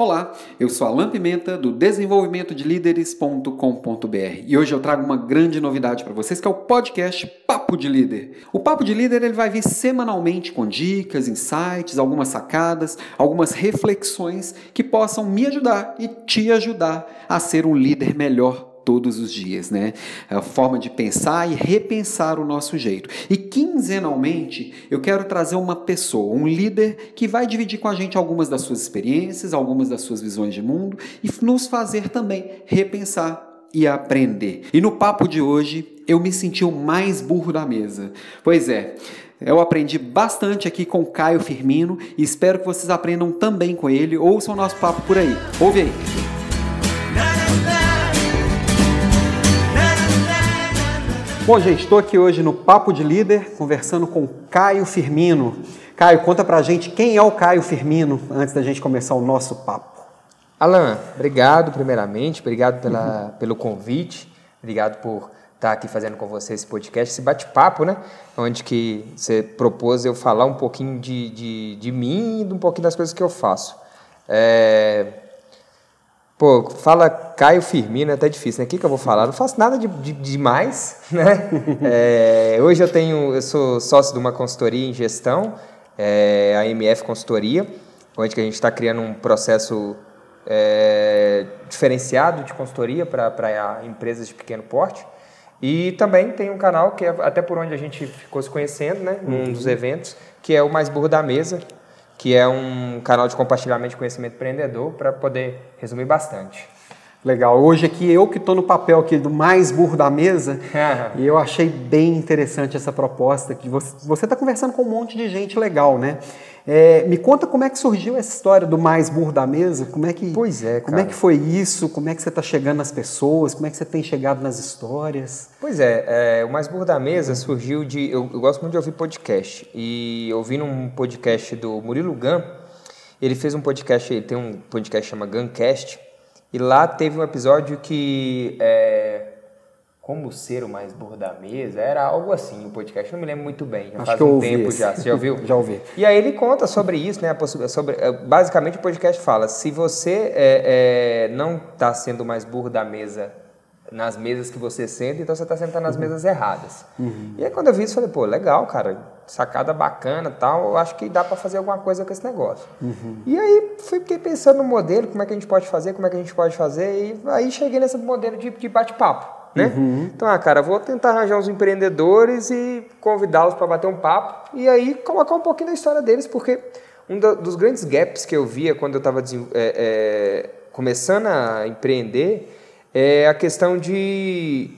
Olá, eu sou Alan Pimenta do desenvolvimento de líderes.com.br e hoje eu trago uma grande novidade para vocês que é o podcast Papo de Líder. O Papo de Líder ele vai vir semanalmente com dicas, insights, algumas sacadas, algumas reflexões que possam me ajudar e te ajudar a ser um líder melhor todos os dias, né? É a forma de pensar e repensar o nosso jeito. E quinzenalmente eu quero trazer uma pessoa, um líder que vai dividir com a gente algumas das suas experiências, algumas das suas visões de mundo e nos fazer também repensar e aprender. E no papo de hoje eu me senti o mais burro da mesa. Pois é, eu aprendi bastante aqui com Caio Firmino e espero que vocês aprendam também com ele. Ouçam o nosso papo por aí. Ouve aí. Bom, gente, estou aqui hoje no Papo de Líder, conversando com Caio Firmino. Caio, conta pra gente quem é o Caio Firmino, antes da gente começar o nosso papo. Alan, obrigado primeiramente, obrigado pela, uhum. pelo convite, obrigado por estar aqui fazendo com você esse podcast, esse bate-papo, né? Onde que você propôs eu falar um pouquinho de, de, de mim e um pouquinho das coisas que eu faço. É, Pô, fala Caio Firmino, é até difícil, né? O que, que eu vou falar? Não faço nada de, de demais, né? É, hoje eu tenho, eu sou sócio de uma consultoria em gestão, é, a MF Consultoria, onde que a gente está criando um processo é, diferenciado de consultoria para empresas de pequeno porte. E também tem um canal que é até por onde a gente ficou se conhecendo, né? Num uhum. dos eventos, que é o Mais Burro da Mesa, que é um canal de compartilhamento de conhecimento empreendedor, para poder resumir bastante. Legal. Hoje aqui eu que estou no papel aqui do mais burro da mesa e eu achei bem interessante essa proposta que você está conversando com um monte de gente legal, né? É, me conta como é que surgiu essa história do mais burro da mesa, como é que, pois é, como é que foi isso, como é que você está chegando nas pessoas, como é que você tem chegado nas histórias? Pois é, é o mais burro da mesa surgiu de, eu, eu, gosto muito de ouvir podcast. E ouvindo um podcast do Murilo Gun, ele fez um podcast, ele tem um podcast que chama Guncast e lá teve um episódio que é, como ser o mais burro da mesa, era algo assim o podcast, não me lembro muito bem, já Acho faz um tempo esse. já, você já ouviu? já ouvi. E aí ele conta sobre isso, né, sobre, é, basicamente o podcast fala, se você é, é, não está sendo o mais burro da mesa nas mesas que você senta, então você está sentando nas uhum. mesas erradas. Uhum. E aí quando eu vi isso, falei, pô, legal, cara, sacada bacana tal, eu acho que dá para fazer alguma coisa com esse negócio. Uhum. E aí fui fiquei pensando no modelo, como é que a gente pode fazer, como é que a gente pode fazer, e aí cheguei nesse modelo de, de bate-papo né? Uhum. Então, ah, cara, vou tentar arranjar uns empreendedores e convidá-los para bater um papo e aí colocar um pouquinho da história deles, porque um dos grandes gaps que eu via quando eu estava é, é, começando a empreender é a questão de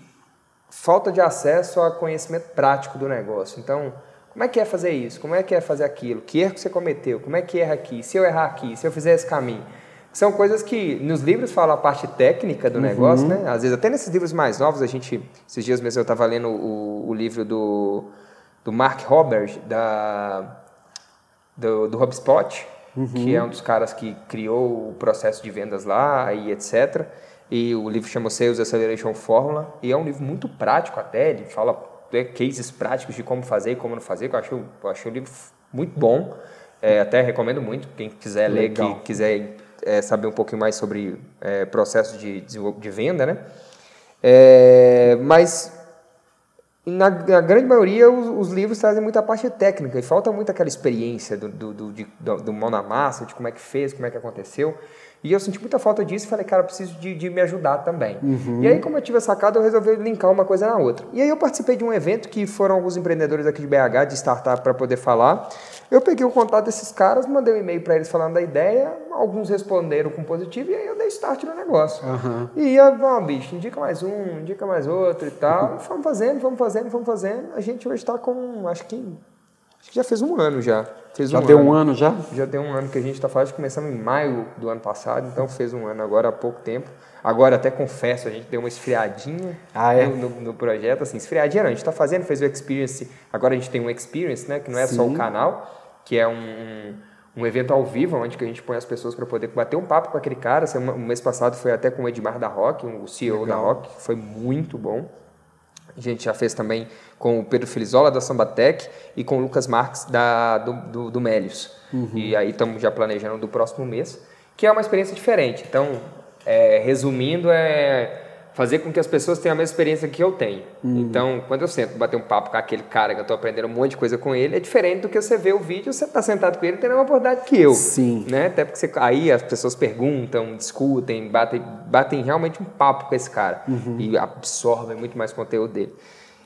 falta de acesso a conhecimento prático do negócio. Então, como é que é fazer isso? Como é que é fazer aquilo? Que erro que você cometeu? Como é que erra aqui? Se eu errar aqui? Se eu fizer esse caminho? São coisas que nos livros falam a parte técnica do uhum. negócio, né? Às vezes até nesses livros mais novos, a gente, esses dias mesmo eu estava lendo o, o, livro do, do Mark Roberts, da, do, do HubSpot, uhum. que é um dos caras que criou o processo de vendas lá e etc. E o livro chama Sales Acceleration Formula, e é um livro muito prático até, ele fala é, cases práticos de como fazer e como não fazer, que eu acho, eu achei o livro muito bom. É, até recomendo muito, quem quiser Legal. ler, que quiser é, saber um pouquinho mais sobre é, processo de, de venda, né? É, mas na, na, grande maioria os, os, livros trazem muita parte técnica e falta muito aquela experiência do, do, do, de, do, do mão na massa, de como é que fez, como é que aconteceu. E eu senti muita falta disso e falei, cara, eu preciso de, de me ajudar também. Uhum. E aí, como eu tive essa sacada, eu resolvi linkar uma coisa na outra. E aí eu participei de um evento que foram alguns empreendedores aqui de BH, de startup, para poder falar. Eu peguei o contato desses caras, mandei um e-mail para eles falando da ideia, alguns responderam com positivo e aí eu dei start no negócio. Uhum. E ia, ó, bicho, indica mais um, indica mais outro e tal. Uhum. Fomos fazendo, fomos fazendo, fomos fazendo. A gente hoje está com, acho que, acho que já fez um ano já. Fez já um deu ano. um ano já? Já deu um ano que a gente está fazendo. Começamos em maio do ano passado, então fez um ano agora há pouco tempo. Agora até confesso, a gente deu uma esfriadinha ah, é? no, no, no, projeto, assim, esfriadinha não, a gente está fazendo, fez o Experience, agora a gente tem um Experience, né, que não é Sim. só o canal, que é um, um evento ao vivo, onde que a gente põe as pessoas para poder bater um papo com aquele cara. O mês passado foi até com o Edmar da Rock, o CEO Legal. da Rock, que foi muito bom. A gente já fez também com o Pedro Felizola, da Sambatec, e com o Lucas Marques, da, do, do, do Melios. Uhum. E aí estamos já planejando do próximo mês que é uma experiência diferente. Então, é, resumindo, é fazer com que as pessoas tenham a mesma experiência que eu tenho. Uhum. Então, quando eu sento bater um papo com aquele cara que eu estou aprendendo um monte de coisa com ele, é diferente do que você vê o vídeo, você está sentado com ele a mesma oportunidade que eu. Sim. Né? Até porque você, aí as pessoas perguntam, discutem, batem, batem realmente um papo com esse cara uhum. e absorvem muito mais conteúdo dele.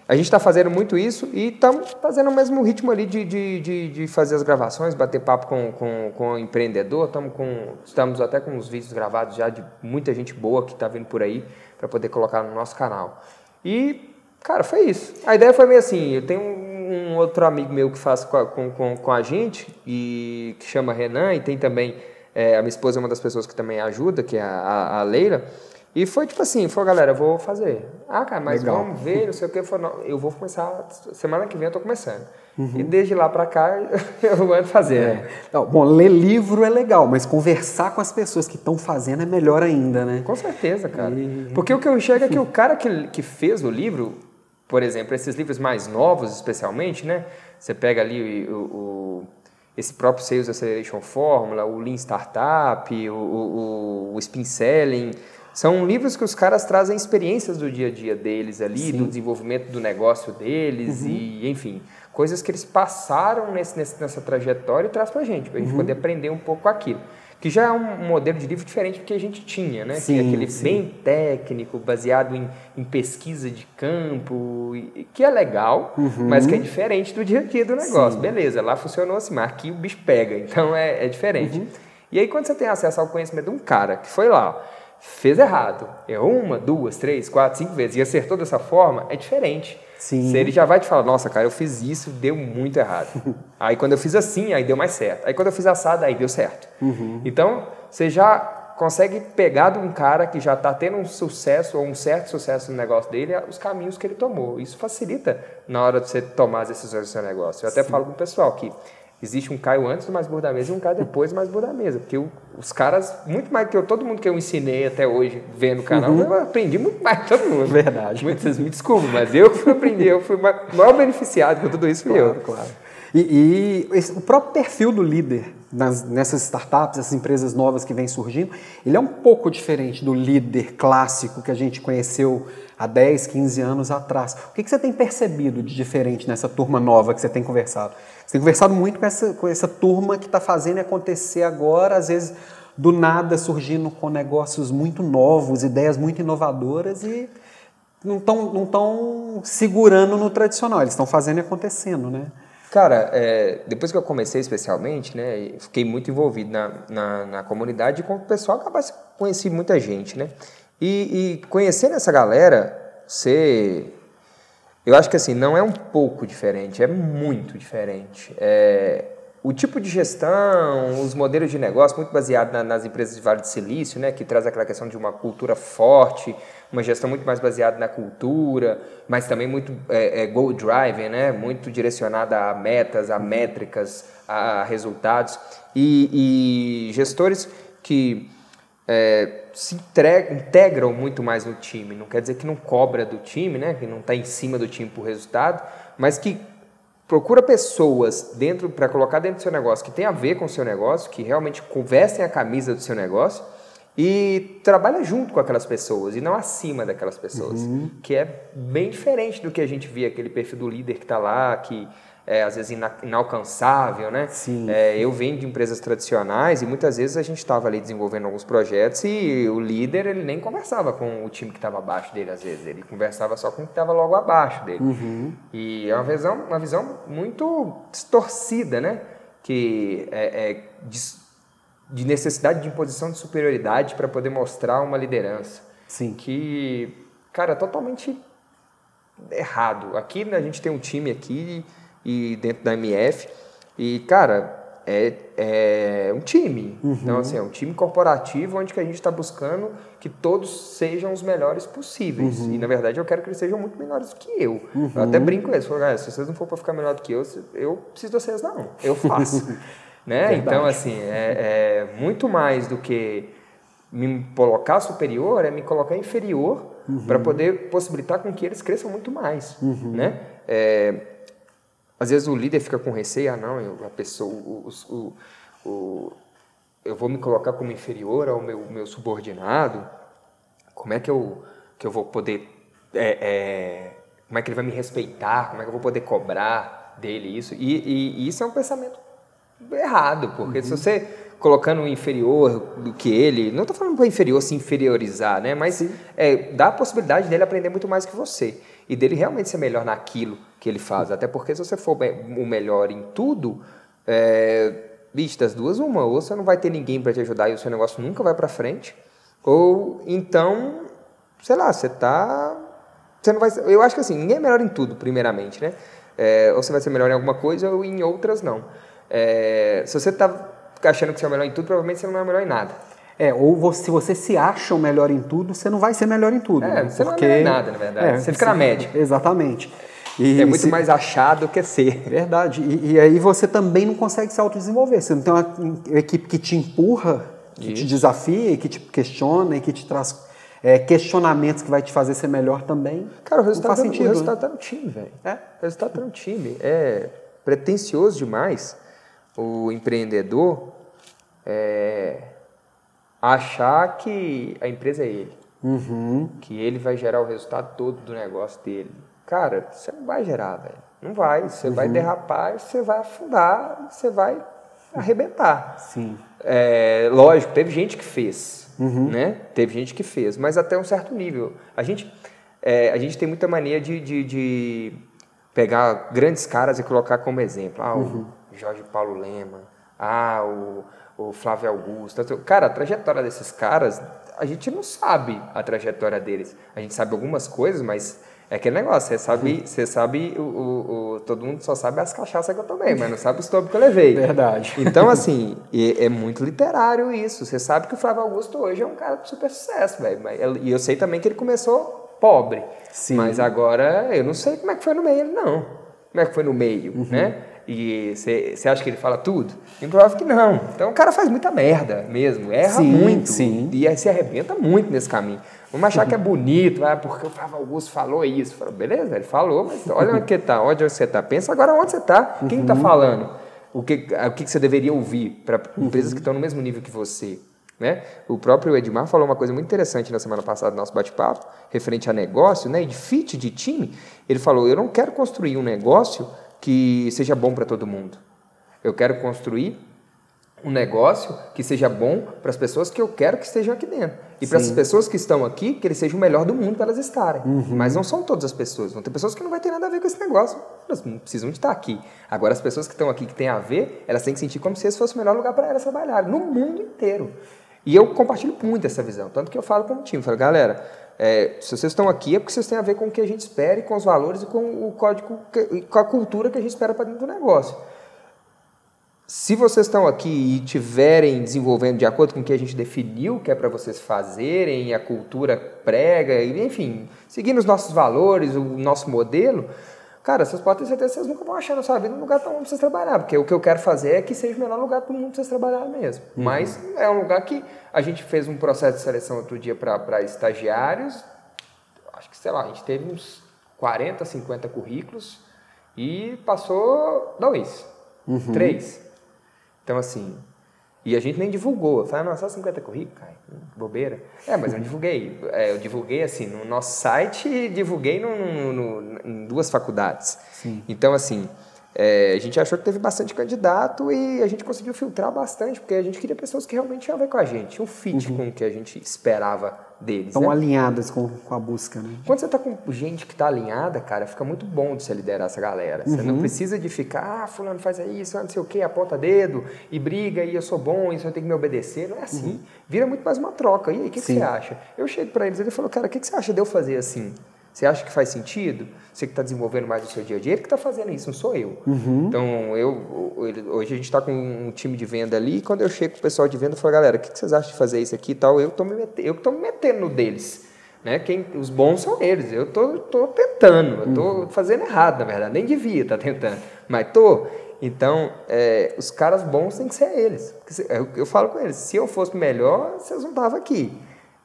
A gente está fazendo muito isso e estamos fazendo o mesmo ritmo ali de, de, de, de, fazer as gravações, bater papo com, com, com o empreendedor. Estamos, com, estamos até com os vídeos gravados já de muita gente boa que está vindo por aí para poder colocar no nosso canal. E, cara, foi isso. A ideia foi meio assim: eu tenho um, um outro amigo meu que faz com a, com, com, com a gente, e que chama Renan, e tem também. É, a minha esposa é uma das pessoas que também ajuda, que é a, a Leila. E foi tipo assim, foi galera, eu vou fazer. Ah, cara, mas Legal. vamos ver, não sei o que. Eu vou começar, semana que vem eu tô começando. Uhum. E desde lá para cá eu ando fazendo. É. Não, bom, ler livro é legal, mas conversar com as pessoas que estão fazendo é melhor ainda, né? Com certeza, cara. E... Porque o que eu enxergo é que o cara que, que fez o livro, por exemplo, esses livros mais novos especialmente, né? Você pega ali o, o esse próprio Sales Acceleration Formula, o Lean Startup, o, o, o Spin Selling são livros que os caras trazem experiências do dia a dia deles ali, Sim. do desenvolvimento do negócio deles uhum. e, enfim, coisas que eles passaram nesse, nessa trajetória e traz pra gente, pra uhum. gente poder aprender um pouco aquilo. Que já é um modelo de livro diferente do que a gente tinha, né? Sim, que é aquele sim. bem técnico, baseado em, em, pesquisa de campo, que é legal, uhum. mas que é diferente do dia a dia do negócio. Sim. Beleza, lá funcionou assim, mas aqui o bicho pega, então é, é diferente. Uhum. E aí, quando você tem acesso ao conhecimento de um cara que foi lá, fez errado, errou uma, duas, três, quatro, cinco vezes e acertou dessa forma, é diferente. Sim. Se ele já vai te falar, nossa, cara, eu fiz isso, deu muito errado. aí quando eu fiz assim, aí deu mais certo. Aí quando eu fiz assado, aí deu certo. Uhum. Então, você já consegue pegar de um cara que já está tendo um sucesso ou um certo sucesso no negócio dele, os caminhos que ele tomou. Isso facilita na hora de você tomar as decisões do seu negócio. Eu até Sim. falo com o pessoal que existe um Caio antes do Mais Burro da Mesa e um Caio depois do Mais Burro da Mesa. Porque eu, os caras, muito mais que eu, todo mundo que eu ensinei até hoje vendo o canal, uhum. eu aprendi muito mais que todo mundo. Verdade. Muitas me desculpem, mas eu que fui aprender, eu fui o maior beneficiado com tudo isso fui claro, eu. Claro. E, e esse, o próprio perfil do líder nas, nessas startups, essas empresas novas que vêm surgindo, ele é um pouco diferente do líder clássico que a gente conheceu há 10, 15 anos atrás. O que, que você tem percebido de diferente nessa turma nova que você tem conversado? Você tem conversado muito com essa, com essa turma que está fazendo acontecer agora, às vezes do nada surgindo com negócios muito novos, ideias muito inovadoras e não estão não tão segurando no tradicional, eles estão fazendo e acontecendo, né? Cara, é, depois que eu comecei especialmente, né, fiquei muito envolvido na, na, na comunidade e com o pessoal, acaba conheci muita gente, né? E, e conhecendo essa galera, você eu acho que assim, não é um pouco diferente, é muito diferente. É, o tipo de gestão, os modelos de negócio, muito baseado na, nas empresas de Vale do Silício, né, que traz aquela questão de uma cultura forte, uma gestão muito mais baseada na cultura, mas também muito é, é, goal driving, né, muito direcionada a metas, a métricas, a resultados. E, e gestores que é, se integram muito mais no time. Não quer dizer que não cobra do time, né? que não está em cima do time por resultado, mas que procura pessoas dentro para colocar dentro do seu negócio que tem a ver com o seu negócio, que realmente conversem a camisa do seu negócio e trabalha junto com aquelas pessoas e não acima daquelas pessoas, uhum. que é bem diferente do que a gente via aquele perfil do líder que está lá, que é, às vezes inalcançável, né? Sim. É, eu venho de empresas tradicionais e muitas vezes a gente estava ali desenvolvendo alguns projetos e o líder ele nem conversava com o time que estava abaixo dele às vezes, ele conversava só com o que estava logo abaixo dele. Uhum. E é uma visão, uma visão muito distorcida, né? Que é, é de, de necessidade de imposição de superioridade para poder mostrar uma liderança. Sim. Que, cara, totalmente errado. Aqui a gente tem um time aqui e dentro da MF. E, cara, é, é um time. Uhum. Então, assim, é um time corporativo onde que a gente está buscando que todos sejam os melhores possíveis. Uhum. E, na verdade, eu quero que eles sejam muito melhores do que eu. Uhum. Eu até brinco com eles. Falo, ah, se vocês não for para ficar melhor do que eu, eu preciso de vocês, não. Eu faço. né? Então, assim, é, é, muito mais do que me colocar superior, é me colocar inferior para uhum. poder possibilitar com que eles cresçam muito mais, uhum. né? É, às vezes o líder fica com receio, ah, não, a pessoa, o, o, o eu vou me colocar como inferior ao meu, meu subordinado, como é que eu, que eu vou poder. É, é, como é que ele vai me respeitar? Como é que eu vou poder cobrar dele isso? E, e, e isso é um pensamento errado, porque uhum. se você colocando um inferior do que ele, não estou falando para inferior se inferiorizar, né? Mas é, dá a possibilidade dele aprender muito mais que você e dele realmente ser melhor naquilo que ele faz. Até porque se você for o melhor em tudo, é, bicho, das duas uma, ou você não vai ter ninguém para te ajudar e o seu negócio nunca vai para frente, ou então, sei lá, você tá, você não vai, eu acho que assim, ninguém é melhor em tudo, primeiramente, né? É, ou você vai ser melhor em alguma coisa ou em outras não. É, se você está achando que você é o melhor em tudo, provavelmente você não é o melhor em nada. É, ou você, se você se acha o melhor em tudo, você não vai ser melhor em tudo. É, né? você Porque... não é melhor em nada, na verdade. É, você fica na média. Exatamente. E é muito se... mais achado do que ser. Verdade. E, e, aí você também não consegue se autodesenvolver. Você não tem uma equipe que te empurra, que Isso. te desafia, que te questiona e que te traz é, questionamentos que vai te fazer ser melhor também. Cara, o resultado, faz tá, sentido, o resultado né? tá no time, velho. É? O resultado tá no time. É pretencioso demais o empreendedor é, achar que a empresa é ele. Uhum. Que ele vai gerar o resultado todo do negócio dele. Cara, você não vai gerar, velho. Não vai. Você uhum. vai derrapar, você vai afundar, você vai arrebentar. Sim. É, lógico, teve gente que fez, uhum. né? Teve gente que fez, mas até um certo nível. A gente, é, a gente tem muita mania de, de, de, pegar grandes caras e colocar como exemplo. Ah, o uhum. Jorge Paulo Lema, ah, o, o Flávio Augusto. Cara, a trajetória desses caras, a gente não sabe a trajetória deles. A gente sabe algumas coisas, mas é aquele negócio, você sabe, você sabe o, o, o, todo mundo só sabe as cachaças que eu tomei, mas não sabe os tobos que eu levei. Verdade. Então, assim, é, é, muito literário isso. Você sabe que o Flávio Augusto hoje é um cara de super sucesso, velho. E eu sei também que ele começou pobre. Sim. Mas agora eu não sei como é que foi no meio não. Como é que foi no meio, uhum. né? E você acha que ele fala tudo? Improvável que não. Então o cara faz muita merda mesmo, erra sim, muito. Sim. E se arrebenta muito nesse caminho. Vamos achar que é bonito, ah, porque o Flávio Augusto falou isso. Beleza, ele falou, mas olha onde que está, onde você está. Pensa agora onde você está, quem está uhum. falando, o que, o que você deveria ouvir para empresas que estão no mesmo nível que você. Né? O próprio Edmar falou uma coisa muito interessante na semana passada no nosso bate-papo, referente a negócio né, e de fit de time. Ele falou: Eu não quero construir um negócio que seja bom para todo mundo. Eu quero construir um negócio que seja bom para as pessoas que eu quero que estejam aqui dentro. E para as pessoas que estão aqui, que ele seja o melhor do mundo para elas estarem. Uhum. Mas não são todas as pessoas. Vão ter pessoas que não vai ter nada a ver com esse negócio. Elas não precisam de estar aqui. Agora, as pessoas que estão aqui, que têm a ver, elas têm que sentir como se esse fosse o melhor lugar para elas trabalharem, no mundo inteiro. E eu compartilho muito essa visão. Tanto que eu falo com o time, falo, galera, é, se vocês estão aqui é porque vocês têm a ver com o que a gente espera e com os valores e com o código, com a cultura que a gente espera para dentro do negócio. Se vocês estão aqui e estiverem desenvolvendo de acordo com o que a gente definiu que é para vocês fazerem, a cultura prega, enfim, seguindo os nossos valores, o nosso modelo, cara, vocês podem ter certeza que vocês nunca vão achar na sua vida um lugar tão bom para vocês trabalhar, porque o que eu quero fazer é que seja o melhor lugar para o mundo para vocês trabalhar mesmo. Uhum. Mas é um lugar que a gente fez um processo de seleção outro dia para estagiários, acho que, sei lá, a gente teve uns 40, 50 currículos e passou dois, uhum. três. Então, assim, e a gente nem divulgou. Eu falei, ah, não, só 50 currículos, cara, bobeira. É, mas eu divulguei. É, eu divulguei, assim, no nosso site e divulguei no, no, no, em duas faculdades. Sim. Então, assim, é, a gente achou que teve bastante candidato e a gente conseguiu filtrar bastante, porque a gente queria pessoas que realmente tinham a ver com a gente, um fit uhum. com o que a gente esperava deles. Estão né? alinhadas com, com a busca, né? Quando você está com gente que está alinhada, cara, fica muito bom de você liderar essa galera. Você uhum. não precisa de ficar, ah, fulano faz isso, não sei o quê, aponta dedo e briga e eu sou bom, e você tem que me obedecer. Não é assim. Uhum. Vira muito mais uma troca. E aí, o que, que, você acha? Eu chego para eles e ele falou, cara, o que, que você acha de eu fazer assim? Você acha que faz sentido? Você que está desenvolvendo mais o seu dia a dia, ele que está fazendo isso, não sou eu. Uhum. Então, eu, hoje a gente está com um time de venda ali, e quando eu chego com o pessoal de venda, eu falo, galera, o que vocês acham de fazer isso aqui e tal? Eu estou me, eu estou me metendo no deles. Né? Quem, os bons são eles. Eu tô, tô tentando, eu tô uhum. fazendo errado, na verdade. Nem devia estar tá tentando, mas tô. Então, é, os caras bons têm que ser eles. Eu, eu, falo com eles: se eu fosse melhor, vocês não estavam aqui.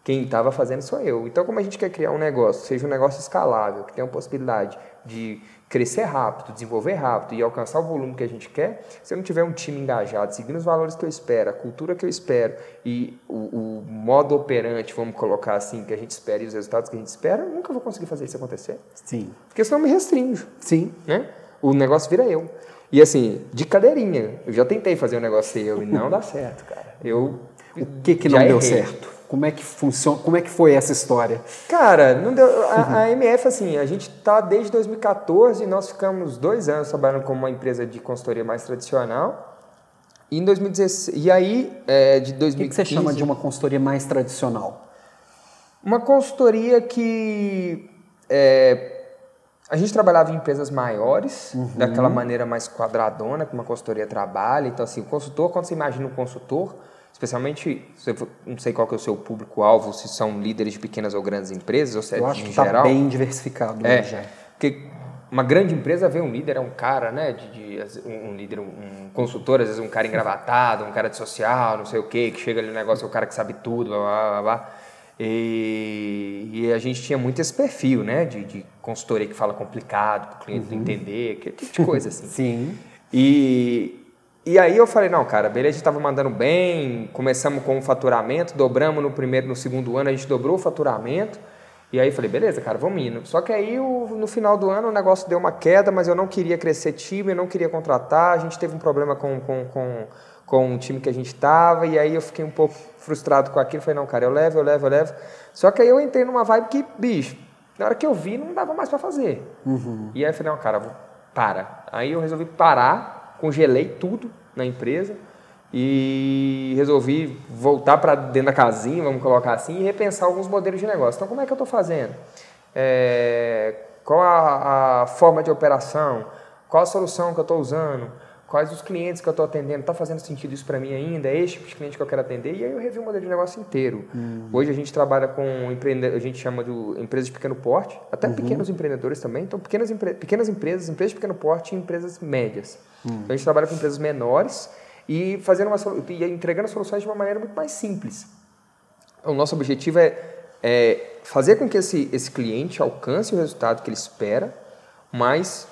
Quem estava fazendo sou eu. Então, como a gente quer criar um negócio, seja um negócio escalável, que tenha uma possibilidade de crescer rápido, desenvolver rápido e alcançar o volume que a gente quer, se eu não tiver um time engajado, seguindo os valores que eu espero, a cultura que eu espero e o, o modo operante, vamos colocar assim, que a gente espera e os resultados que a gente espera, eu nunca vou conseguir fazer isso acontecer. Sim. Porque senão eu me restringo. Sim. Né? O negócio vira eu. E assim, de cadeirinha, eu já tentei fazer um negócio ser eu e não dá certo, cara. Eu o que que não deu errei. certo? Como é que funciona? Como é que foi essa história? Cara, não deu, a, a MF, assim, a gente está desde 2014 e nós ficamos dois anos trabalhando como uma empresa de consultoria mais tradicional. E em 2016, e aí, é, de 2015... O que, que você chama de uma consultoria mais tradicional? Uma consultoria que... É, a gente trabalhava em empresas maiores, uhum. daquela maneira mais quadradona que uma consultoria trabalha. Então, assim, o consultor, quando você imagina um consultor especialmente, não sei qual que é o seu público-alvo, se são líderes de pequenas ou grandes empresas, ou se é Eu acho em que tá geral. bem diversificado é. Porque uma grande empresa vê um líder, é um cara, né, de, de um líder, um consultor, às vezes um cara engravatado, um cara de social, não sei o quê, que chega ali no negócio, é o cara que sabe tudo, blá, blá, blá. E, e, a gente tinha muito esse perfil, né, de, de consultoria que fala complicado, para o cliente uhum. entender, que tipo de coisa assim. Sim. E, e aí eu falei, não, cara, beleza, a gente estava mandando bem, começamos com o faturamento, dobramos no primeiro, no segundo ano, a gente dobrou o faturamento. E aí falei, beleza, cara, vamos indo. Só que aí no final do ano o negócio deu uma queda, mas eu não queria crescer time, eu não queria contratar, a gente teve um problema com, com, com, com o time que a gente estava, e aí eu fiquei um pouco frustrado com aquilo, falei, não, cara, eu levo, eu levo, eu levo. Só que aí eu entrei numa vibe que, bicho, na hora que eu vi, não dava mais para fazer. Uhum. E aí eu falei, não, cara, para. Aí eu resolvi parar, congelei tudo na empresa e resolvi voltar para dentro da casinha, vamos colocar assim, e repensar alguns modelos de negócio. Então, como é que eu estou fazendo? É, qual a, a, forma de operação? Qual a solução que eu estou usando? Quais os clientes que eu estou atendendo? Está fazendo sentido isso para mim ainda? É esse tipo de cliente que eu quero atender? E aí eu revi o modelo de negócio inteiro. Uhum. Hoje a gente trabalha com empreendedores, a gente chama de empresas de pequeno porte, até uhum. pequenos empreendedores também. Então, pequenas, pequenas empresas, empresas de pequeno porte e empresas médias. Uhum. Então, a gente trabalha com empresas menores e, fazendo uma, e entregando soluções de uma maneira muito mais simples. O nosso objetivo é, é fazer com que esse, esse cliente alcance o resultado que ele espera, mas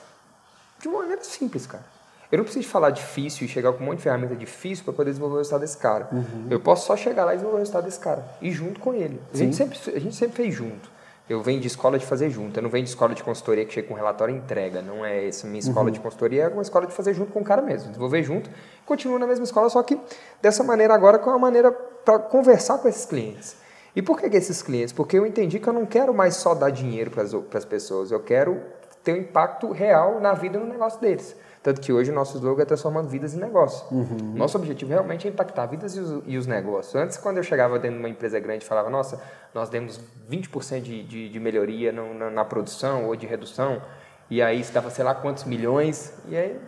de uma maneira simples, cara. Eu não preciso falar difícil e chegar com um monte de ferramenta difícil para poder desenvolver o resultado desse cara. Uhum. Eu posso só chegar lá e desenvolver o resultado desse cara. E junto com ele. A gente, sempre, a gente sempre fez junto. Eu venho de escola de fazer junto. Eu não venho de escola de consultoria que chega com relatório e entrega. Não é essa. Minha escola uhum. de consultoria é uma escola de fazer junto com o cara mesmo. Desenvolver junto. Continuo na mesma escola, só que dessa maneira agora com uma maneira para conversar com esses clientes. E por que, que esses clientes? Porque eu entendi que eu não quero mais só dar dinheiro para as pessoas. Eu quero ter um impacto real na vida e no negócio deles. Tanto que hoje o nosso slogan é transformando vidas em negócios. Uhum. Nosso objetivo realmente é impactar vidas e os, e os, negócios. Antes, quando eu chegava dentro de uma empresa grande e falava, nossa, nós demos 20% de, de, de melhoria no, na, na, produção ou de redução, e aí se dava sei lá quantos milhões, e aí,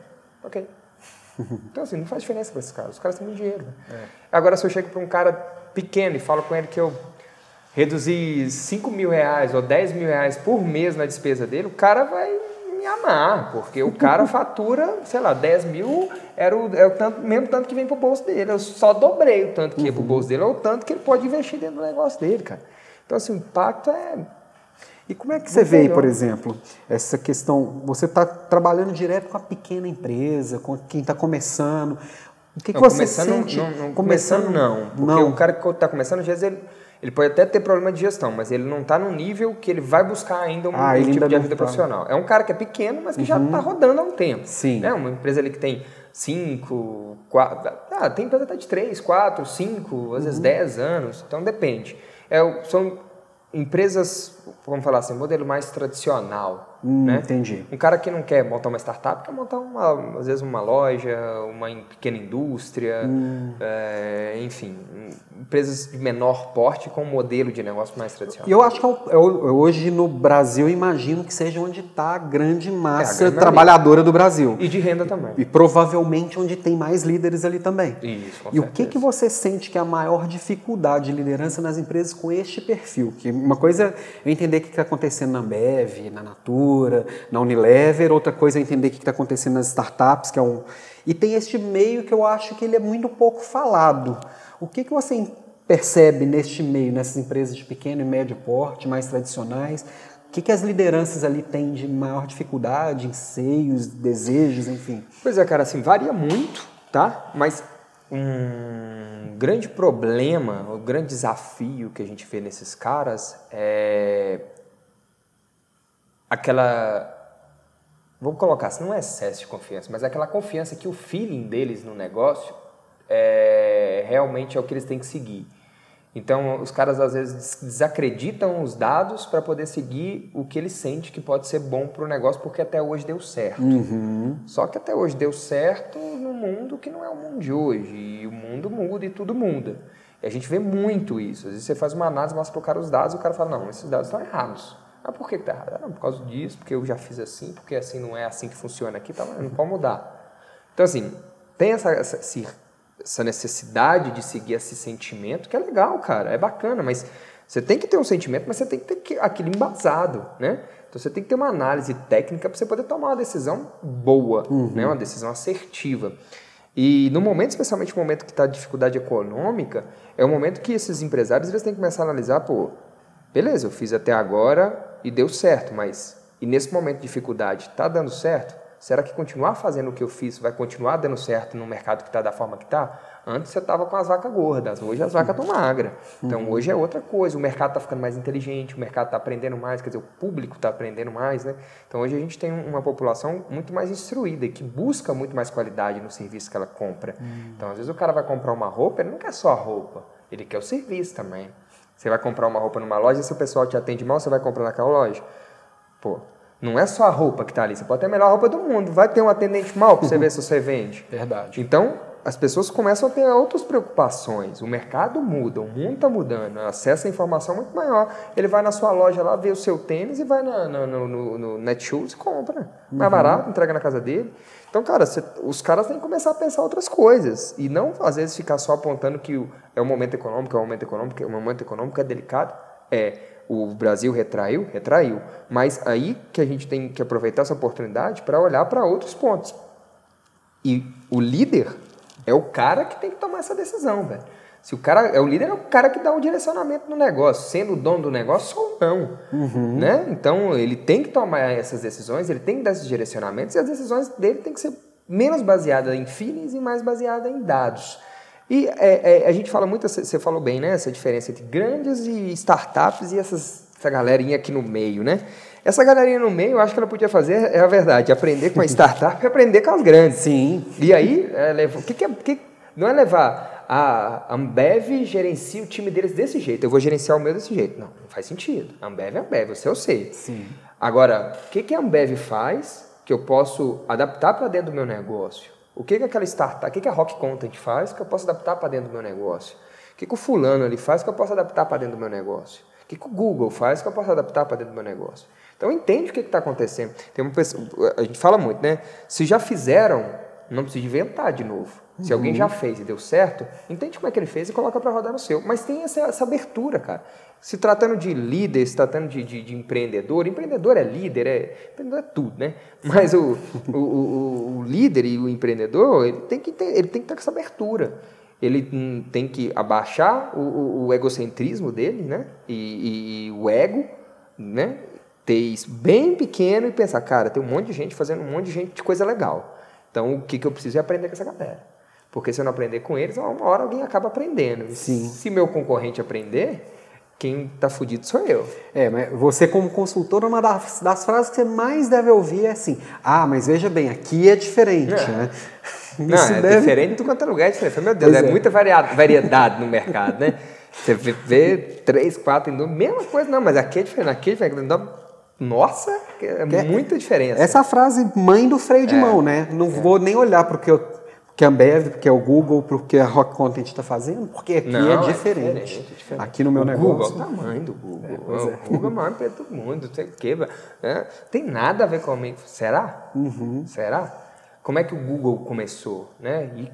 ok. Então, assim, não faz diferença para esses caras. Os caras têm muito dinheiro. Né? É. Agora, se eu chego para um cara pequeno e falo com ele que eu reduzi 5 mil reais ou 10 mil reais por mês na despesa dele, o cara vai me amar, porque o cara fatura, sei lá, 10 mil era o, é o tanto, mesmo tanto que vem pro bolso dele. Eu só dobrei o tanto que uhum. ia pro bolso dele, ou o tanto que ele pode investir dentro do negócio dele, cara. Então, assim, o impacto é. E como é que você vê, por exemplo, essa questão? Você está trabalhando direto com a pequena empresa, com quem está começando. O que, não, que você começando, sente? Não, não, começando, não. Porque não. o cara que está começando, às vezes, ele ele pode até ter problema de gestão, mas ele não está no nível que ele vai buscar ainda um, ah, tipo de ajuda tá. profissional. É um cara que é pequeno, mas que uhum. já está rodando há um tempo. Sim. É uma empresa ali que tem cinco, quatro, ah, tem empresa até de três, quatro, cinco, às uhum. vezes dez anos. Então depende. É, são empresas, vamos falar assim, modelo mais tradicional. Hum, né? Entendi. Um cara que não quer montar uma startup, quer montar, uma, às vezes, uma loja, uma pequena indústria, hum. é, enfim, empresas de menor porte com um modelo de negócio mais tradicional. Eu acho que eu, é eu, é hoje no Brasil, imagino que seja onde está a grande massa é, a grande trabalhadora do Brasil. E de renda também. E, e, provavelmente onde tem mais líderes ali também. Isso, e o que, que você sente que é a maior dificuldade de liderança nas empresas com este perfil? Que uma coisa é eu entender o que está acontecendo na Ambev, na Natura, na Unilever, outra coisa é entender o que está acontecendo nas startups, que é um. E tem este meio que eu acho que ele é muito pouco falado. O que, que você percebe neste meio, nessas empresas de pequeno e médio porte, mais tradicionais? O que, que as lideranças ali têm de maior dificuldade, anseios, desejos, enfim? Pois é, cara, assim, varia muito, tá? Mas um grande problema, o um grande desafio que a gente vê nesses caras é aquela vamos colocar assim, não é excesso de confiança, mas é aquela confiança que o feeling deles no negócio é, realmente é o que eles têm que seguir. Então, os caras às vezes desacreditam os dados para poder seguir o que eles sentem que pode ser bom para o negócio, porque até hoje deu certo. Uhum. Só que até hoje deu certo no mundo que não é o mundo de hoje. E o mundo muda e tudo muda. E a gente vê muito isso. Às vezes você faz uma análise, mostra para o cara os dados e o cara fala: não, esses dados estão errados. Ah, por que está errado? Ah, por causa disso, porque eu já fiz assim, porque assim não é assim que funciona aqui, tá, não pode mudar. Então, assim, tem essa, essa, essa necessidade de seguir esse sentimento, que é legal, cara, é bacana, mas você tem que ter um sentimento, mas você tem que ter aquilo embasado, né? Então você tem que ter uma análise técnica para você poder tomar uma decisão boa, uhum. né? uma decisão assertiva. E no momento, especialmente no momento que está dificuldade econômica, é o momento que esses empresários eles têm que começar a analisar, pô, beleza, eu fiz até agora e deu certo, mas e nesse momento de dificuldade, está dando certo? Será que continuar fazendo o que eu fiz vai continuar dando certo no mercado que está da forma que está? Antes você estava com as vacas gordas, hoje as vacas estão magras. Então hoje é outra coisa, o mercado está ficando mais inteligente, o mercado está aprendendo mais, quer dizer, o público está aprendendo mais, né? Então hoje a gente tem uma população muito mais instruída e que busca muito mais qualidade no serviço que ela compra. Então às vezes o cara vai comprar uma roupa, ele não quer só a roupa, ele quer o serviço também. Você vai comprar uma roupa numa loja, se o pessoal te atende mal, você vai comprar naquela loja. Pô, não é só a roupa que está ali. Você pode ter a melhor roupa do mundo. Vai ter um atendente mal para você ver se você vende. Verdade. Então, as pessoas começam a ter outras preocupações. O mercado muda, o mundo está mudando. Acesso à informação é muito maior. Ele vai na sua loja lá, vê o seu tênis e vai na, no, no, no Netshoes e compra. Mais uhum. barato, entrega na casa dele. Então, cara, você, os caras têm que começar a pensar outras coisas. E não, às vezes, ficar só apontando que o, é o momento econômico, é o momento econômico, é o momento econômico, é delicado. É o Brasil retraiu, retraiu, mas aí que a gente tem que aproveitar essa oportunidade para olhar para outros pontos. E o líder é o cara que tem que tomar essa decisão, velho. Se o cara é o líder, é o cara que dá o direcionamento no negócio, sendo o dono do negócio ou não, uhum. né? Então ele tem que tomar essas decisões, ele tem que dar esses direcionamentos e as decisões dele tem que ser menos baseadas em feelings e mais baseadas em dados. E é, é, a gente fala muito, você falou bem, né? Essa diferença entre grandes e startups e essas, essa galerinha aqui no meio, né? Essa galerinha no meio, eu acho que ela podia fazer, é a verdade, aprender com a startup e aprender com as grandes. Sim. E aí, é, o que, que, é, que não é levar a Ambev gerencia o time deles desse jeito, eu vou gerenciar o meu desse jeito. Não, não faz sentido. Ambev é Ambev, você eu sei. Sim. Agora, o que, que a Ambev faz que eu posso adaptar para dentro do meu negócio? O que, que aquela startup, o que, que a Rock Content faz que eu posso adaptar para dentro do meu negócio? O que, que o fulano ali faz que eu posso adaptar para dentro do meu negócio? O que, que o Google faz que eu posso adaptar para dentro do meu negócio? Então entende o que está acontecendo. Tem uma pessoa, a gente fala muito, né? Se já fizeram, não precisa inventar de novo. Se alguém já fez e deu certo, entende como é que ele fez e coloca para rodar no seu. Mas tem essa, essa abertura, cara. Se tratando de líder, se tratando de, de, de, empreendedor, empreendedor é líder, é, empreendedor é tudo, né? Mas o, o, o, o, líder e o empreendedor, ele tem que ter, ele tem que ter essa abertura. Ele hum, tem que abaixar o, o egocentrismo dele, né? E, e, e, o ego, né? Ter isso bem pequeno e pensar, cara, tem um monte de gente fazendo um monte de gente de coisa legal. Então, o que, que eu preciso é aprender com essa galera. Porque se eu não aprender com eles, uma hora alguém acaba aprendendo. Sim. Se meu concorrente aprender, quem está fudido sou eu. É, mas você como consultor, uma das, das, frases que você mais deve ouvir é assim, ah, mas veja bem, aqui é diferente, é. né? Não, Isso é deve... diferente do quanto é lugar é diferente. Meu Deus, é, é, muita variedade no mercado, né? Você vê três, quatro, mesma coisa, não, mas aqui é diferente, aqui é diferente. Nossa, é, é muita diferença. Essa frase mãe do freio de é, mão, né? Não vou nem olhar porque eu que a Ambev, porque é o Google, porque a Rock Content está fazendo, porque aqui não, é, diferente. É diferente, é diferente. Aqui no meu o negócio. Google, o tamanho do Google. É, o é. Google é o maior empresa do mundo, não sei o quê. Né? Tem nada a ver comigo. Será? Uhum. Será? Como é que o Google começou? Né? E,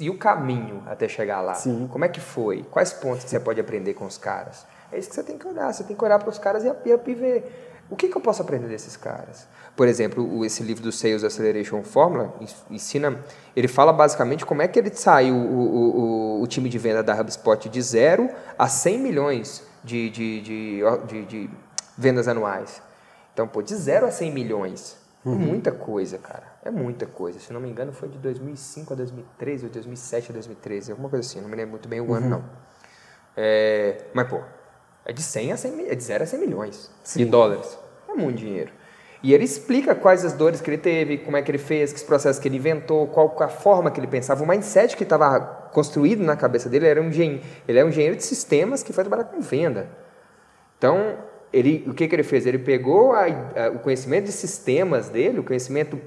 e o caminho até chegar lá? Sim. Como é que foi? Quais pontos que você pode aprender com os caras? É isso que você tem que olhar. Você tem que olhar para os caras e, e ver O que, que eu posso aprender desses caras? Por exemplo, esse livro do Sales Acceleration Formula ensina, ele fala basicamente como é que ele saiu o, o, o time de venda da HubSpot de zero a 100 milhões de, de, de, de, de vendas anuais. Então, pô, de zero a 100 milhões. É uhum. muita coisa, cara. É muita coisa. Se não me engano, foi de 2005 a 2013, ou 2007 a 2013, alguma coisa assim. Não me lembro muito bem o uhum. ano, não. É, mas, pô, é de 100 a 100, é de 0 a 100 milhões Sim. de dólares. É muito dinheiro. E ele explica quais as dores que ele teve, como é que ele fez, que processos que ele inventou, qual a forma que ele pensava, o mindset que estava construído na cabeça dele. Era um engenheiro, ele é um engenheiro de sistemas que foi trabalhar com venda. Então, ele, o que, que ele fez? Ele pegou a, a, o conhecimento de sistemas dele, o conhecimento